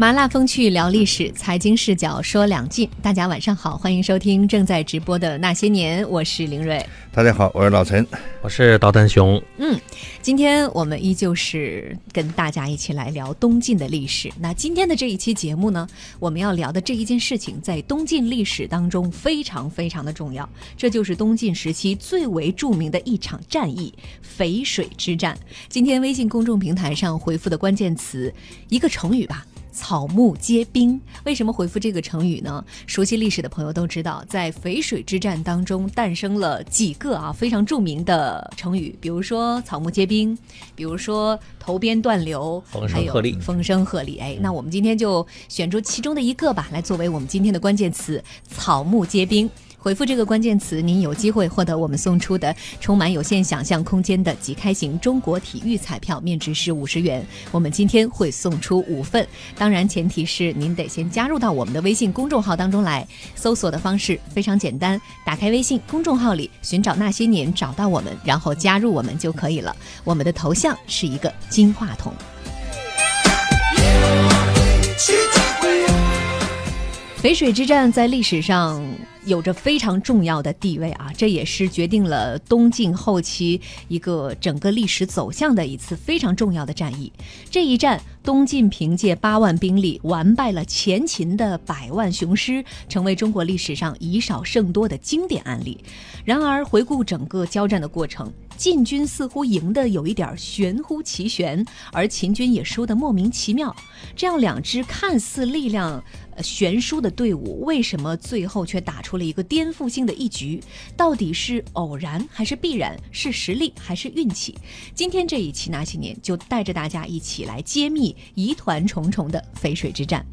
麻辣风趣聊历史，财经视角说两晋。大家晚上好，欢迎收听正在直播的那些年，我是林睿。大家好，我是老陈，我是导弹熊。嗯，今天我们依旧是跟大家一起来聊东晋的历史。那今天的这一期节目呢，我们要聊的这一件事情，在东晋历史当中非常非常的重要，这就是东晋时期最为著名的一场战役——淝水之战。今天微信公众平台上回复的关键词，一个成语吧。草木皆兵，为什么回复这个成语呢？熟悉历史的朋友都知道，在淝水之战当中诞生了几个啊非常著名的成语，比如说草木皆兵，比如说头鞭断流，还有风声鹤唳。哎，那我们今天就选出其中的一个吧，来作为我们今天的关键词：草木皆兵。回复这个关键词，您有机会获得我们送出的充满有限想象空间的即开型中国体育彩票，面值是五十元。我们今天会送出五份，当然前提是您得先加入到我们的微信公众号当中来。搜索的方式非常简单，打开微信公众号里寻找那些年，找到我们，然后加入我们就可以了。我们的头像是一个金话筒。淝水之战在历史上。有着非常重要的地位啊，这也是决定了东晋后期一个整个历史走向的一次非常重要的战役。这一战，东晋凭借八万兵力完败了前秦的百万雄师，成为中国历史上以少胜多的经典案例。然而，回顾整个交战的过程，晋军似乎赢得有一点玄乎其玄，而秦军也输得莫名其妙。这样两支看似力量。悬殊的队伍为什么最后却打出了一个颠覆性的一局？到底是偶然还是必然？是实力还是运气？今天这一期那些年就带着大家一起来揭秘疑团重重的淝水之战。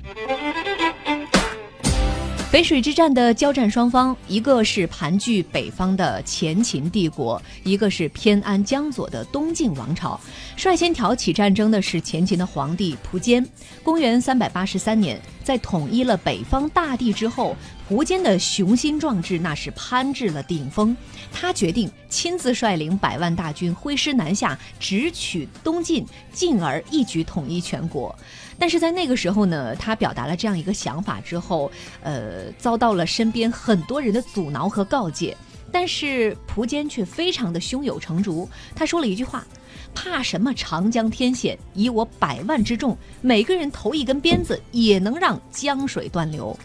淝水之战的交战双方，一个是盘踞北方的前秦帝国，一个是偏安江左的东晋王朝。率先挑起战争的是前秦的皇帝苻坚。公元三百八十三年，在统一了北方大地之后，苻坚的雄心壮志那是攀至了顶峰。他决定亲自率领百万大军挥师南下，直取东晋，进而一举统一全国。但是在那个时候呢，他表达了这样一个想法之后，呃，遭到了身边很多人的阻挠和告诫。但是苻坚却非常的胸有成竹，他说了一句话：“怕什么长江天险？以我百万之众，每个人投一根鞭子，也能让江水断流。”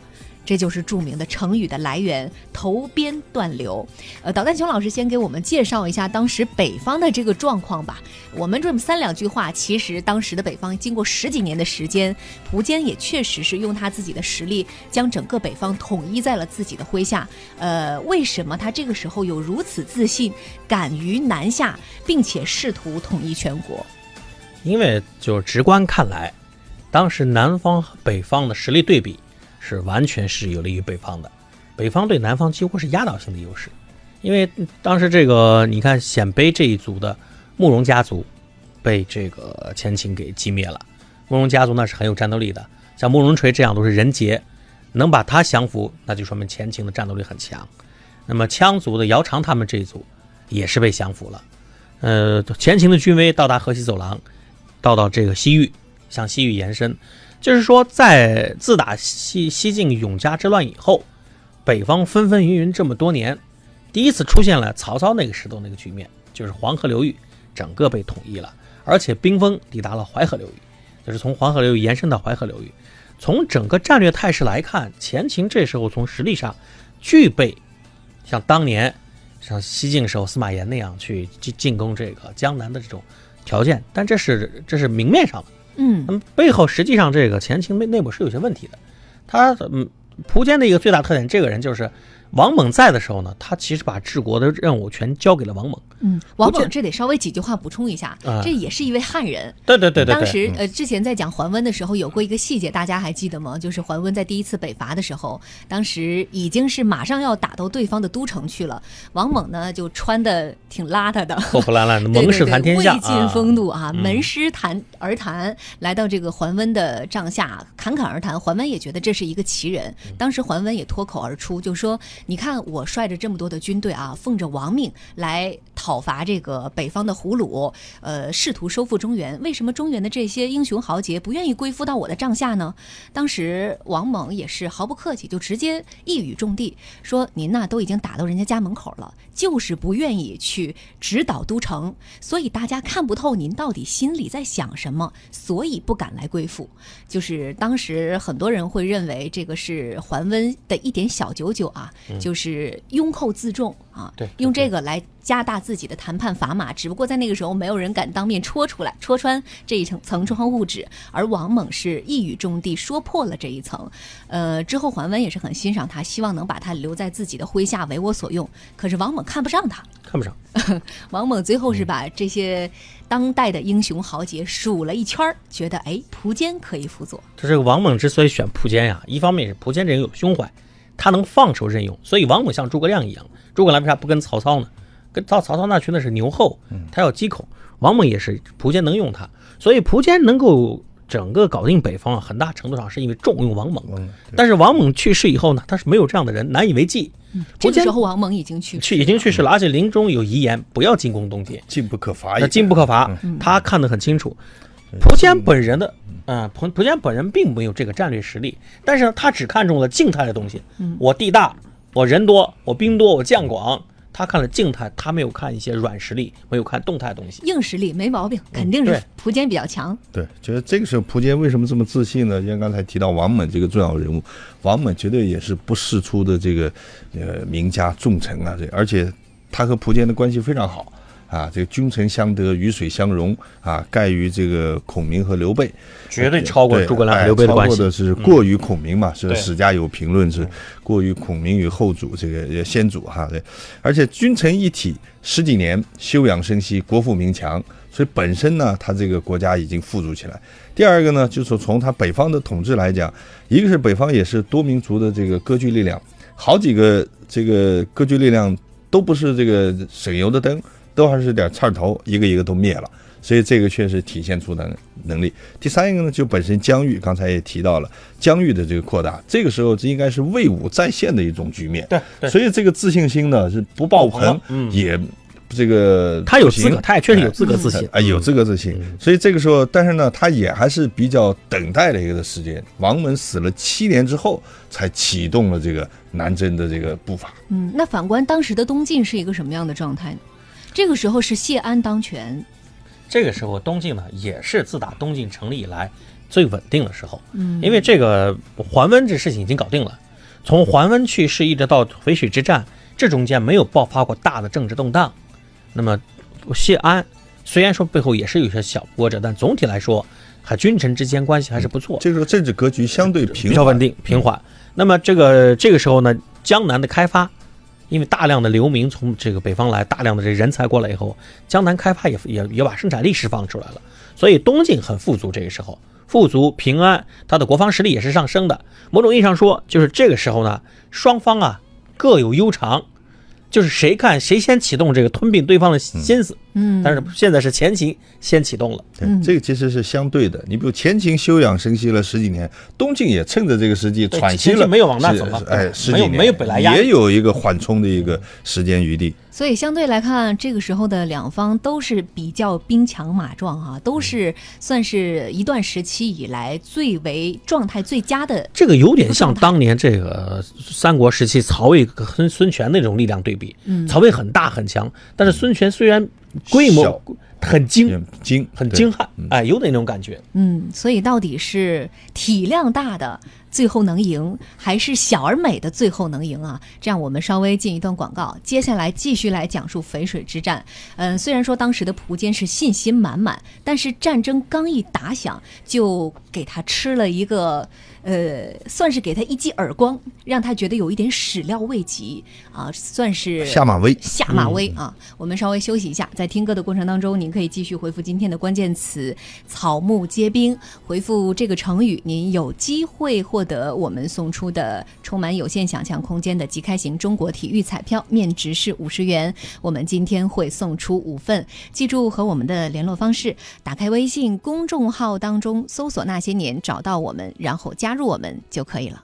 这就是著名的成语的来源“投鞭断流”。呃，导弹熊老师先给我们介绍一下当时北方的这个状况吧。我们这么三两句话，其实当时的北方经过十几年的时间，苻坚也确实是用他自己的实力将整个北方统一在了自己的麾下。呃，为什么他这个时候有如此自信，敢于南下，并且试图统一全国？因为就直观看来，当时南方和北方的实力对比。是完全是有利于北方的，北方对南方几乎是压倒性的优势，因为当时这个你看鲜卑这一族的慕容家族被这个前秦给击灭了，慕容家族那是很有战斗力的，像慕容垂这样都是人杰，能把他降服，那就说明前秦的战斗力很强。那么羌族的姚苌他们这一组也是被降服了，呃，前秦的军威到达河西走廊，到到这个西域，向西域延伸。就是说，在自打西西晋永嘉之乱以后，北方纷纷云云这么多年，第一次出现了曹操那个时候那个局面，就是黄河流域整个被统一了，而且兵锋抵达了淮河流域，就是从黄河流域延伸到淮河流域。从整个战略态势来看，前秦这时候从实力上具备像当年像西晋时候司马炎那样去进进攻这个江南的这种条件，但这是这是明面上的。嗯，那么背后实际上这个前秦内内部是有些问题的，他嗯，苻坚的一个最大特点，这个人就是。王猛在的时候呢，他其实把治国的任务全交给了王猛。嗯，王猛这得稍微几句话补充一下，这也是一位汉人。对对对对。当时呃，之前在讲桓温的时候，有过一个细节，大家还记得吗？就是桓温在第一次北伐的时候，当时已经是马上要打到对方的都城去了。王猛呢，就穿的挺邋遢的，破破烂烂的，蒙氏谈天下，未尽风度啊，门师谈而谈，来到这个桓温的帐下侃侃而谈。桓温也觉得这是一个奇人，当时桓温也脱口而出，就说。你看我率着这么多的军队啊，奉着王命来讨伐这个北方的胡虏，呃，试图收复中原。为什么中原的这些英雄豪杰不愿意归附到我的帐下呢？当时王猛也是毫不客气，就直接一语中的说：“您呐，都已经打到人家家门口了，就是不愿意去直捣都城，所以大家看不透您到底心里在想什么，所以不敢来归附。”就是当时很多人会认为这个是桓温的一点小九九啊，就是拥寇自重啊，对用这个来加大自己的谈判砝码。只不过在那个时候，没有人敢当面戳出来、戳穿这一层层窗户纸，而王猛是一语中的说破了这一层。呃，之后桓温也是很欣赏他，希望能把他留在自己的麾下为我所用。可是王猛看不上他，看不上。王猛最后是把这些当代的英雄豪杰数了一圈儿，觉得哎，蒲坚可以辅佐。这个王猛之所以选蒲坚呀，一方面是蒲坚这人有胸怀，他能放手任用，所以王猛像诸葛亮一样。诸葛亮为啥不跟曹操呢？跟曹曹操那群那是牛后，他要击孔。王猛也是苻坚能用他，所以苻坚能够整个搞定北方啊，很大程度上是因为重用王猛。但是王猛去世以后呢，他是没有这样的人，难以为继。这个时候王猛已经去去已经去世了，而且临终有遗言，不要进攻东晋，进不可伐也。进不可伐，他看得很清楚。苻坚本人的，嗯，蒲蒲坚本人并没有这个战略实力，但是他只看中了静态的东西。我地大，我人多，我兵多，我将广。他看了静态，他没有看一些软实力，没有看动态的东西。硬实力没毛病，肯定是蒲坚比较强。对，觉得这个时候，蒲坚为什么这么自信呢？就像刚才提到王猛这个重要人物，王猛绝对也是不世出的这个呃名家重臣啊，这而且他和蒲坚的关系非常好啊，这个君臣相得，鱼水相融啊，盖于这个孔明和刘备，绝对超过对诸葛亮、哎刘备的关系嗯超过的。是过于孔明嘛，是史家有评论是过于孔明与后主这个呃先祖哈，对，而且君臣一体十几年，休养生息，国富民强，所以本身呢，他这个国家已经富足起来。第二个呢，就是说从他北方的统治来讲，一个是北方也是多民族的这个割据力量，好几个这个割据力量都不是这个省油的灯，都还是点刺儿头，一个一个都灭了。所以这个确实体现出能能力。第三一个呢，就本身疆域，刚才也提到了疆域的这个扩大，这个时候这应该是魏武再现的一种局面。对对所以这个自信心呢是不爆棚也这个他有资格，他也确实有资格自信。啊，有资格自信。所以这个时候，但是呢，他也还是比较等待的一个时间。王猛死了七年之后，才启动了这个南征的这个步伐。嗯，那反观当时的东晋是一个什么样的状态呢？这个时候是谢安当权，这个时候，东晋呢也是自打东晋成立以来最稳定的时候。嗯，因为这个桓温这事情已经搞定了，从桓温去世一直到淝水之战，这中间没有爆发过大的政治动荡。那么谢安虽然说背后也是有些小波折，但总体来说，和君臣之间关系还是不错。这个时候政治格局相对平比较稳定平缓。那么这个这个时候呢，江南的开发，因为大量的流民从这个北方来，大量的这人才过来以后，江南开发也也也把生产力释放出来了，所以东晋很富足。这个时候富足平安，它的国防实力也是上升的。某种意义上说，就是这个时候呢，双方啊各有悠长。就是谁看谁先启动这个吞并对方的心思，但是现在是前秦先启动了，对，这个其实是相对的。你比如前秦休养生息了十几年，东晋也趁着这个时机喘息了，没有往那走了哎，十没有几年没有本来也有一个缓冲的一个时间余地。所以相对来看，这个时候的两方都是比较兵强马壮啊，都是算是一段时期以来最为状态最佳的。这个有点像当年这个三国时期曹魏跟孙权那种力量对比。嗯曹魏很大很强，但是孙权虽然规模小很精嗯精很精悍，哎，有点那种感觉。嗯，所以到底是体量大的最后能赢，还是小而美的最后能赢啊？这样，我们稍微进一段广告，接下来继续来讲述淝水之战。嗯，虽然说当时的苻坚是信心满满，但是战争刚一打响，就给他吃了一个。呃，算是给他一记耳光，让他觉得有一点始料未及啊，算是下马威。下马威啊！我们稍微休息一下，在听歌的过程当中，您可以继续回复今天的关键词“草木皆兵”，回复这个成语，您有机会获得我们送出的充满有限想象空间的即开型中国体育彩票，面值是五十元。我们今天会送出五份，记住和我们的联络方式，打开微信公众号当中搜索“那些年”，找到我们，然后加入我们就可以了。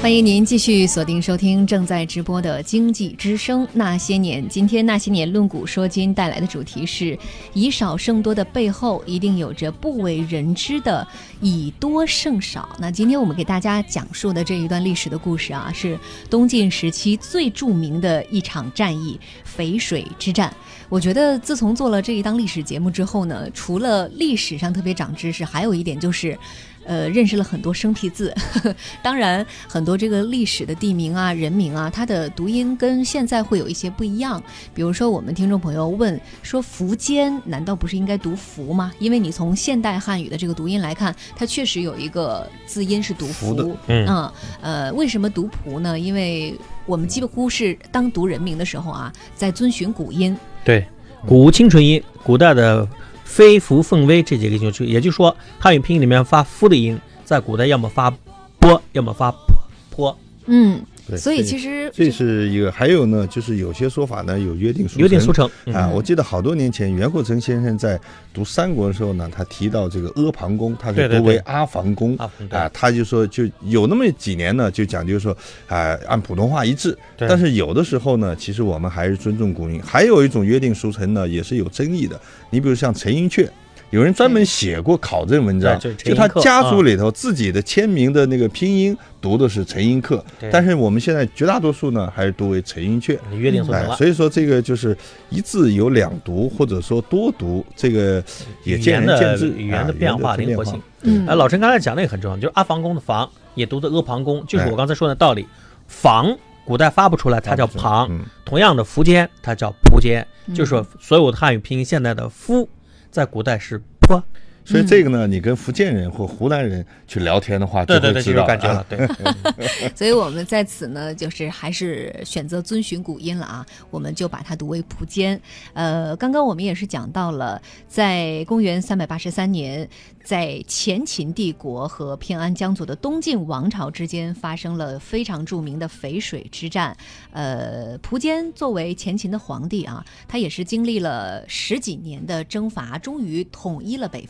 欢迎您继续锁定收听正在直播的《经济之声那些年》。今天那些年论古说今带来的主题是“以少胜多”的背后，一定有着不为人知的以多胜少。那今天我们给大家讲述的这一段历史的故事啊，是东晋时期最著名的一场战役——淝水之战。我觉得自从做了这一档历史节目之后呢，除了历史上特别长知识，还有一点就是。呃，认识了很多生僻字，当然很多这个历史的地名啊、人名啊，它的读音跟现在会有一些不一样。比如说，我们听众朋友问说“苻坚”，难道不是应该读“福”吗？因为你从现代汉语的这个读音来看，它确实有一个字音是读“福”的。嗯，呃，为什么读“仆”呢？因为我们几乎是当读人名的时候啊，在遵循古音。对，古清纯音，古代的。非、福、奉、威这几个音，就也就是说，汉语拼音里面发“夫”的音，在古代要么发“波”，要么发“坡”。嗯，所以其实这是一个。还有呢，就是有些说法呢有约定俗成约定俗成啊。我记得好多年前，袁阔成先生在读三国的时候呢，他提到这个阿房宫，他是读为阿房宫啊。他就说，就有那么几年呢，就讲究说啊，按普通话一致。但是有的时候呢，其实我们还是尊重古音。还有一种约定俗成呢，也是有争议的。你比如像陈寅恪，有人专门写过考证文章，就他家族里头自己的签名的那个拼音读的是陈寅恪，但是我们现在绝大多数呢还是读为陈寅恪。约定俗成了。所以说这个就是一字有两读，或者说多读，这个也见仁见智。语言的变化灵活性。嗯，哎，老陈刚才讲的也很重要，就是阿房宫的房也读的阿房宫，就是我刚才说的道理。房古代发不出来，它叫旁。同样的，苻坚它叫苻坚，就是说所有的汉语拼音现在的夫。在古代是坡，所以这个呢，你跟福建人或湖南人去聊天的话，对对对，就有感觉了。对，所以我们在此呢，就是还是选择遵循古音了啊，我们就把它读为蒲坚。呃，刚刚我们也是讲到了，在公元三百八十三年。在前秦帝国和偏安江左的东晋王朝之间发生了非常著名的淝水之战。呃，蒲坚作为前秦的皇帝啊，他也是经历了十几年的征伐，终于统一了北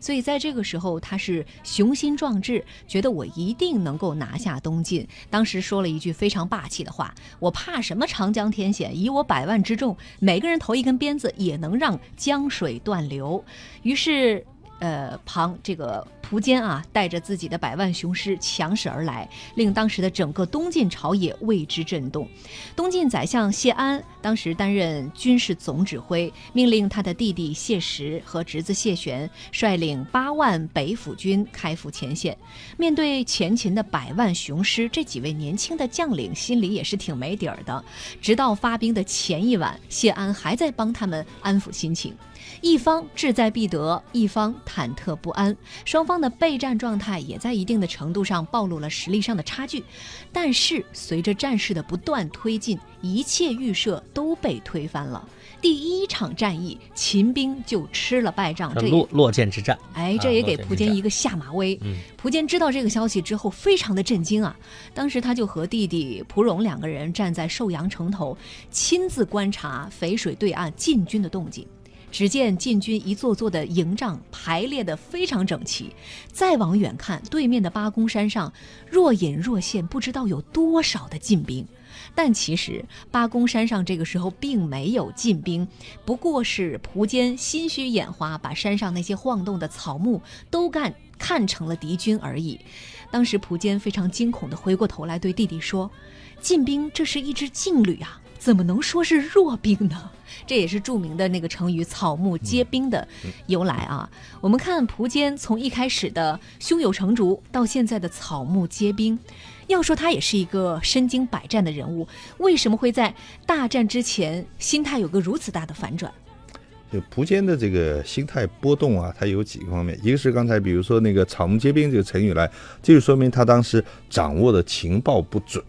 所以在这个时候，他是雄心壮志，觉得我一定能够拿下东晋。当时说了一句非常霸气的话：“我怕什么长江天险？以我百万之众，每个人投一根鞭子，也能让江水断流。”于是。呃，庞这个苻坚啊，带着自己的百万雄师强势而来，令当时的整个东晋朝野为之震动。东晋宰相谢安当时担任军事总指挥，命令他的弟弟谢石和侄子谢玄率领八万北府军开赴前线。面对前秦的百万雄师，这几位年轻的将领心里也是挺没底儿的。直到发兵的前一晚，谢安还在帮他们安抚心情。一方志在必得，一方忐忑不安，双方的备战状态也在一定的程度上暴露了实力上的差距。但是随着战事的不断推进，一切预设都被推翻了。第一场战役，秦兵就吃了败仗。这落落剑之战，哎，这也给蒲坚一个下马威。蒲坚知道这个消息之后，非常的震惊啊！当时他就和弟弟蒲荣两个人站在寿阳城头，亲自观察淝水对岸晋军的动静。只见晋军一座座的营帐排列得非常整齐，再往远看，对面的八公山上若隐若现，不知道有多少的晋兵。但其实八公山上这个时候并没有晋兵，不过是蒲坚心虚眼花，把山上那些晃动的草木都干看成了敌军而已。当时蒲坚非常惊恐地回过头来对弟弟说：“晋兵这是一支劲旅啊！”怎么能说是弱兵呢？这也是著名的那个成语“草木皆兵”的由来啊。我们看蒲坚从一开始的胸有成竹，到现在的草木皆兵，要说他也是一个身经百战的人物，为什么会在大战之前心态有个如此大的反转？就蒲坚的这个心态波动啊，它有几个方面，一个是刚才比如说那个“草木皆兵”这个成语来，这就说明他当时掌握的情报不准。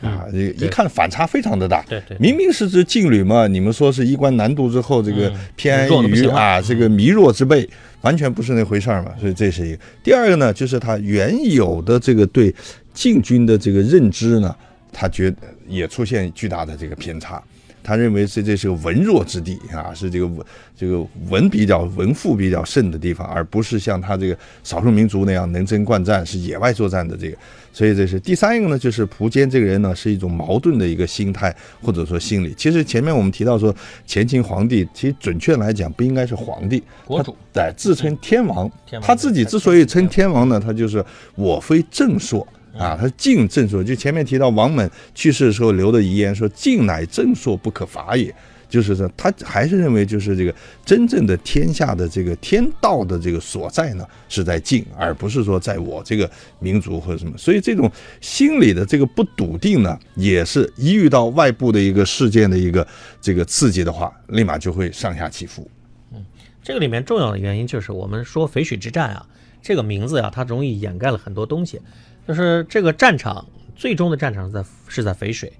啊，这一看反差非常的大。对对，明明是支劲旅嘛，你们说是衣冠南渡之后，这个偏安于啊，这个靡弱之辈，完全不是那回事儿嘛。所以这是一个。第二个呢，就是他原有的这个对禁军的这个认知呢，他觉得也出现巨大的这个偏差。他认为这这是个文弱之地啊，是这个文这个文比较文赋比较盛的地方，而不是像他这个少数民族那样能征惯战，是野外作战的这个。所以这是第三一个呢，就是苻坚这个人呢是一种矛盾的一个心态或者说心理。其实前面我们提到说前秦皇帝，其实准确来讲不应该是皇帝，国主对，自称天王。天王他自己之所以称天王呢，他就是我非正朔。啊，他敬正朔，就前面提到王猛去世的时候留的遗言说：“敬乃正朔，不可伐也。”就是说，他还是认为，就是这个真正的天下的这个天道的这个所在呢，是在晋，而不是说在我这个民族或者什么。所以这种心理的这个不笃定呢，也是一遇到外部的一个事件的一个这个刺激的话，立马就会上下起伏。嗯这个里面重要的原因就是我们说淝水之战啊，这个名字呀、它容易掩盖了很多东西。就是这个战场最终的战场是在是在淝水，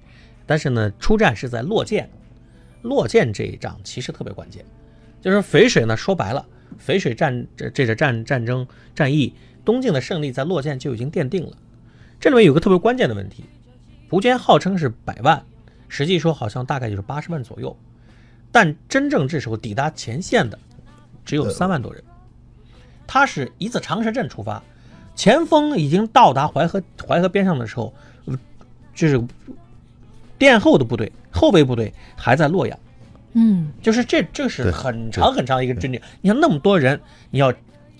但是呢，出战是在洛涧。洛涧这一仗其实特别关键，就是淝水呢，说白了，淝水战这这个战战争战役，东晋的胜利在洛涧就已经奠定了。这里面有个特别关键的问题，苻坚号称是百万，实际说好像大概就是八十万左右，但真正这时候抵达前线的只有三万多人。他是一次长蛇阵出发，前锋已经到达淮河淮河边上的时候，呃就是殿后的部队、后备部队还在洛阳。嗯，就是这这是很长很长一个阵地。你看那么多人，你要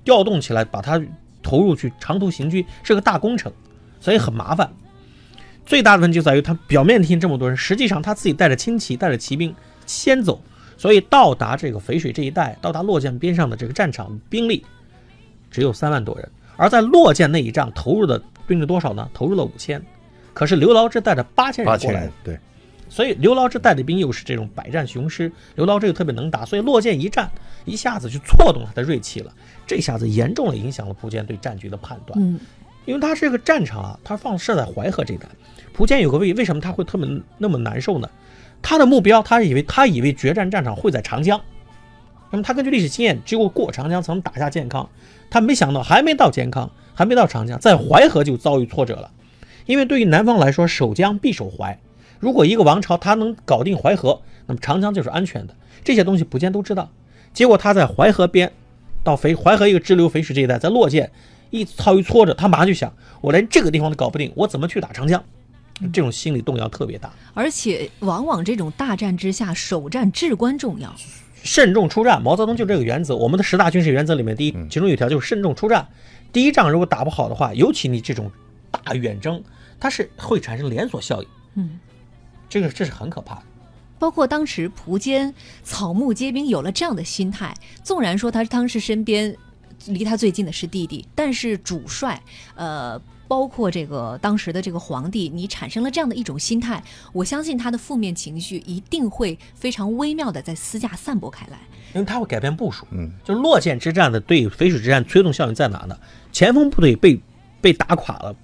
调动起来，把他投入去长途行军，是个大工程，所以很麻烦。最大的问题就在于，他表面听这么多人，实际上他自己带着轻骑、带着骑兵先走，所以到达这个淝水这一带，到达洛涧边上的这个战场兵力只有三万多人，而在洛涧那一仗投入的兵力多少呢？投入了五千，可是刘牢之带着八千人过来八千人，，对，所以刘牢之带的兵又是这种百战雄师，刘牢之又特别能打，所以洛涧一战一下子就挫动他的锐气了，这下子严重的影响了苻坚对战局的判断。嗯，因为他这个战场啊，他放设在淮河这一带，苻坚有个位为什么他会特别那么难受呢？他的目标，他以为他以为决战战场会在长江，那么他根据历史经验，只有过长江才能打下健康，他没想到还没到健康，还没到长江，在淮河就遭遇挫折了。因为对于南方来说，守江必守淮。如果一个王朝他能搞定淮河，那么长江就是安全的。这些东西苻坚都知道。结果他在淮河边，到淝淮河一个支流淝水这一带，在洛涧一遭遇挫折，他马上就想：我连这个地方都搞不定，我怎么去打长江？这种心理动摇特别大。而且往往这种大战之下，首战至关重要。慎重出战，毛泽东就这个原则。我们的十大军事原则里面，第一，其中有一条就是慎重出战。第一仗如果打不好的话，尤其你这种大远征，它是会产生连锁效应。嗯，这个这是很可怕的。包括当时蒲坚草木皆兵有了这样的心态，纵然说他当时身边离他最近的是弟弟，但是主帅，呃，包括这个当时的这个皇帝，你产生了这样的一种心态，我相信他的负面情绪一定会非常微妙的在私下散播开来。因为他会改变部署。嗯，就是洛涧之战的对淝水之战推动效应在哪呢？前锋部队被被打垮了，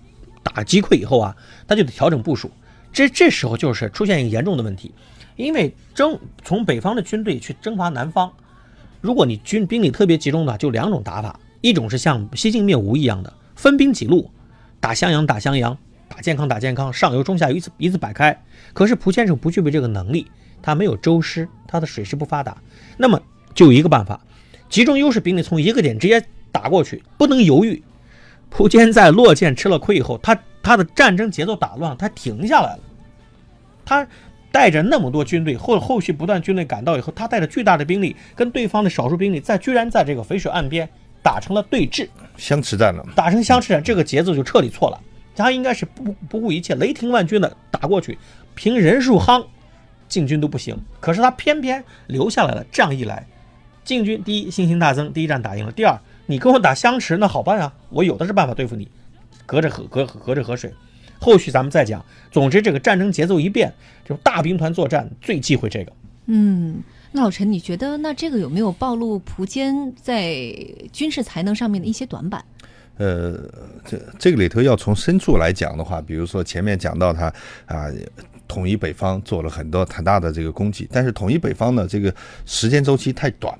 打击溃以后啊，他就得调整部署。这这时候就是出现一个严重的问题，因为征从北方的军队去征伐南方，如果你军兵力特别集中的话，就两种打法，一种是像西晋灭吴一样的分兵几路，打襄阳打襄阳，打健康打健康，上游中下游一次一字摆开。可是蒲先生不具备这个能力，他没有舟师，他的水师不发达，那么就一个办法，集中优势兵力从一个点直接打过去，不能犹豫。蒲坚在洛涧吃了亏以后，他他的战争节奏打乱，他停下来了。他带着那么多军队，后后续不断军队赶到以后，他带着巨大的兵力跟对方的少数兵力，在居然在这个淝水岸边打成了对峙，相持战了。打成相持战，这个节奏就彻底错了。他应该是不不顾一切，雷霆万钧的打过去，凭人数夯，进军都不行。可是他偏偏留下来了。这样一来，进军第一信心大增，第一战打赢了。第二，你跟我打相持，那好办啊，我有的是办法对付你，隔着河隔隔着河水。后续咱们再讲。总之，这个战争节奏一变，就大兵团作战最忌讳这个。嗯，那老陈，你觉得那这个有没有暴露蒲坚在军事才能上面的一些短板？呃，这这个里头要从深处来讲的话，比如说前面讲到他啊，统一北方做了很多很大的这个功绩，但是统一北方呢，这个时间周期太短，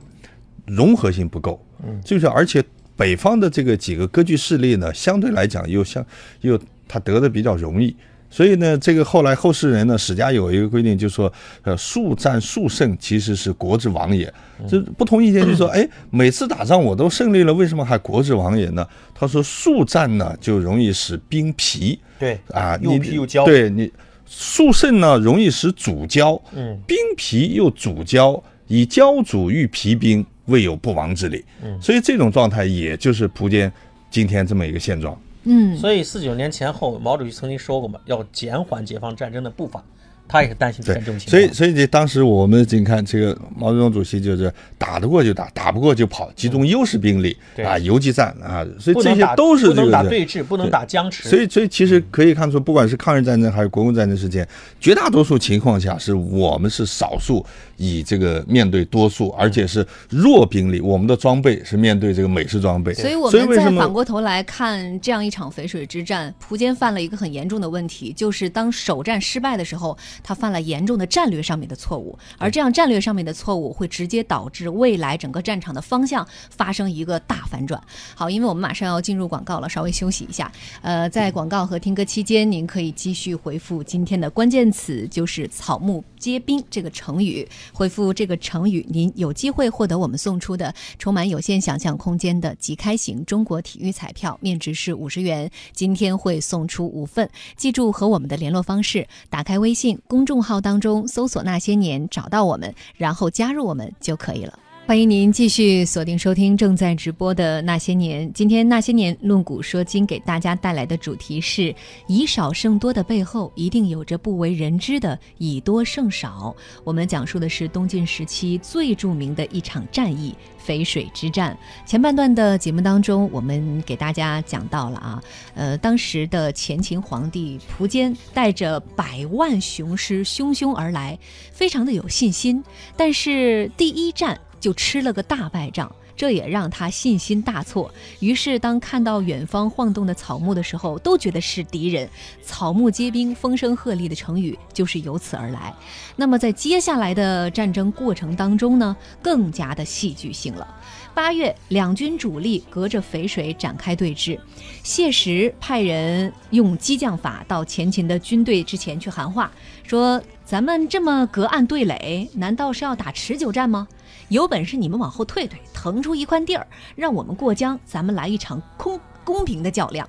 融合性不够，嗯，就是而且北方的这个几个割据势力呢，相对来讲又相又他得的比较容易。所以呢，这个后来后世人呢，史家有一个规定，就说，呃，速战速胜其实是国之亡也。这不同意见就说，哎，每次打仗我都胜利了，为什么还国之亡也呢？他说，速战呢就容易使兵疲，对啊，又你疲又焦对你速胜呢容易使主焦，嗯，兵疲又主焦，以焦主御疲兵，未有不亡之理。嗯所以这种状态也就是苻坚今天这么一个现状。嗯，所以四九年前后，毛主席曾经说过嘛，要减缓解放战争的步伐，他也是担心出对现这种情况。所以所以这当时我们你看这个毛泽东主席就是打得过就打，打不过就跑，集中优势兵力、对啊，游击战啊，所以这些都是不能这个对打对峙，不能打僵持。所以，所以其实可以看出，不管是抗日战争还是国共战争事件，绝大多数情况下是我们是少数以这个面对多数，而且是弱兵力，我们的装备是面对这个美式装备。所以我们再反过头来看这样一场淝水之战，苻坚犯了一个很严重的问题，就是当首战失败的时候，他犯了严重的战略上面的错误，而这样战略上面的错误会直接导致未来整个战场的方向发生一个大反转。好，因为我们马上要进入广告了，稍微休息一下。呃，在广告和听歌期间，您可以继续回复今天的关键词，就是“草木接兵”这个成语。回复这个成语，您有机会获得我们送出的充满有限想象空间的即开型中国体育彩票，面值是五十元。今天会送出五份，记住和我们的联络方式，打开微信公众号当中搜索“那些年”，找到我们，然后加入我们就可以了。欢迎您继续锁定收听正在直播的《那些年》。今天《那些年》论古说今给大家带来的主题是“以少胜多”的背后，一定有着不为人知的“以多胜少”。我们讲述的是东晋时期最著名的一场战役——淝水之战。前半段的节目当中，我们给大家讲到了啊，呃，当时的前秦皇帝苻坚带着百万雄师汹汹而来，非常的有信心，但是第一战。就吃了个大败仗，这也让他信心大挫。于是，当看到远方晃动的草木的时候，都觉得是敌人。草木皆兵、风声鹤唳的成语就是由此而来。那么，在接下来的战争过程当中呢，更加的戏剧性了。八月，两军主力隔着淝水展开对峙。谢石派人用激将法到前秦的军队之前去喊话，说：“咱们这么隔岸对垒，难道是要打持久战吗？”有本事你们往后退退，腾出一块地儿，让我们过江，咱们来一场空公平的较量。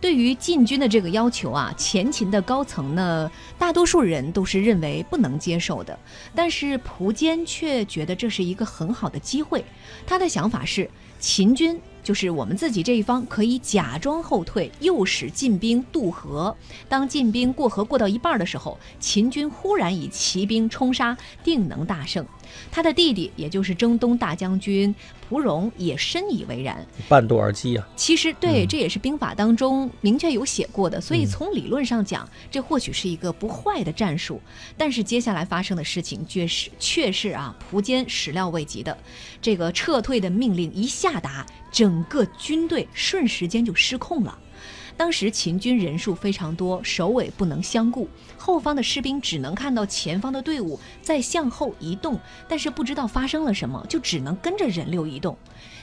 对于禁军的这个要求啊，前秦的高层呢，大多数人都是认为不能接受的。但是苻坚却觉得这是一个很好的机会。他的想法是，秦军就是我们自己这一方可以假装后退，诱使晋兵渡河。当晋兵过河过到一半的时候，秦军忽然以骑兵冲杀，定能大胜。他的弟弟，也就是征东大将军蒲荣，也深以为然。半渡而击啊，其实，对，这也是兵法当中明确有写过的，所以从理论上讲，这或许是一个不坏的战术。但是接下来发生的事情却是却是啊，苻坚始料未及的，这个撤退的命令一下达，整个军队瞬时间就失控了。当时秦军人数非常多，首尾不能相顾，后方的士兵只能看到前方的队伍在向后移动，但是不知道发生了什么，就只能跟着人流移动。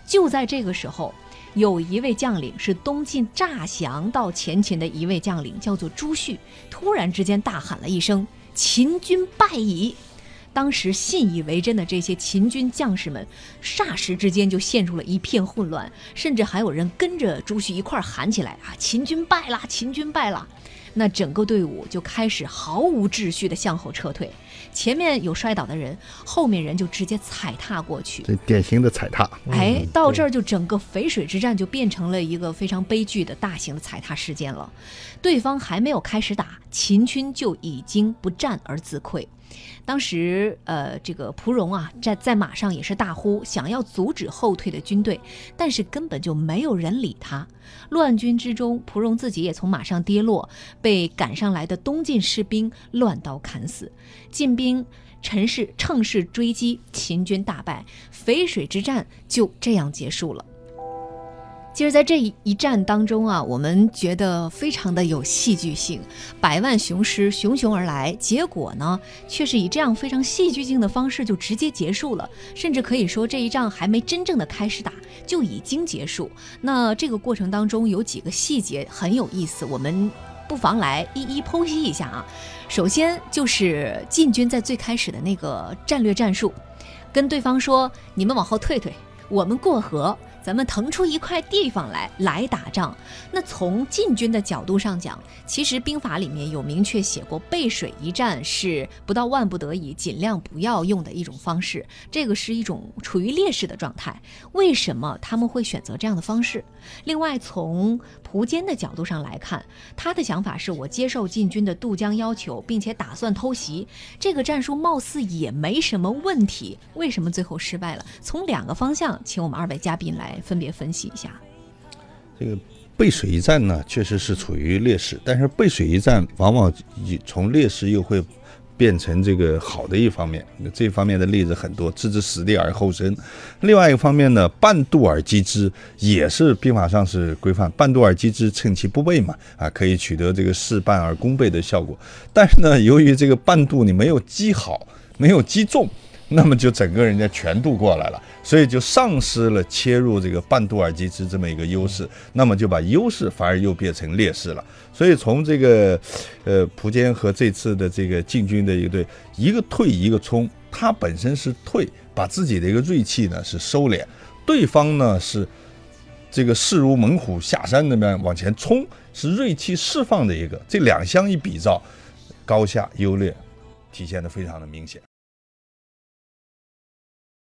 就在这个时候，有一位将领是东晋诈降到前秦的一位将领，叫做朱旭，突然之间大喊了一声：“秦军败矣！”当时信以为真的这些秦军将士们，霎时之间就陷入了一片混乱，甚至还有人跟着朱旭一块儿喊起来：“啊，秦军败了！秦军败了！”那整个队伍就开始毫无秩序地向后撤退，前面有摔倒的人，后面人就直接踩踏过去。这典型的踩踏。哎，到这儿就整个淝水之战就变成了一个非常悲剧的大型的踩踏事件了。对方还没有开始打，秦军就已经不战而自溃。当时，呃，这个蒲荣啊，在在马上也是大呼，想要阻止后退的军队，但是根本就没有人理他。乱军之中，蒲荣自己也从马上跌落，被赶上来的东晋士兵乱刀砍死。晋兵趁势乘势追击，秦军大败，淝水之战就这样结束了。其实，在这一战当中啊，我们觉得非常的有戏剧性，百万雄师熊熊而来，结果呢，却是以这样非常戏剧性的方式就直接结束了，甚至可以说这一仗还没真正的开始打就已经结束。那这个过程当中有几个细节很有意思，我们不妨来一一剖析一下啊。首先就是晋军在最开始的那个战略战术，跟对方说：“你们往后退退，我们过河。”咱们腾出一块地方来来打仗，那从晋军的角度上讲，其实兵法里面有明确写过，背水一战是不到万不得已尽量不要用的一种方式，这个是一种处于劣势的状态。为什么他们会选择这样的方式？另外，从蒲坚的角度上来看，他的想法是我接受晋军的渡江要求，并且打算偷袭，这个战术貌似也没什么问题。为什么最后失败了？从两个方向，请我们二位嘉宾来。来分别分析一下，这个背水一战呢，确实是处于劣势，但是背水一战往往从劣势又会变成这个好的一方面。这方面的例子很多，置之死地而后生。另外一个方面呢，半渡而击之也是兵法上是规范，半渡而击之，趁其不备嘛，啊，可以取得这个事半而功倍的效果。但是呢，由于这个半渡你没有击好，没有击中。那么就整个人家全渡过来了，所以就丧失了切入这个半渡而击之这么一个优势，那么就把优势反而又变成劣势了。所以从这个，呃，蒲坚和这次的这个进军的一个队，一个退一个冲，他本身是退，把自己的一个锐气呢是收敛，对方呢是这个势如猛虎下山那边往前冲，是锐气释放的一个，这两相一比照，高下优劣体现的非常的明显。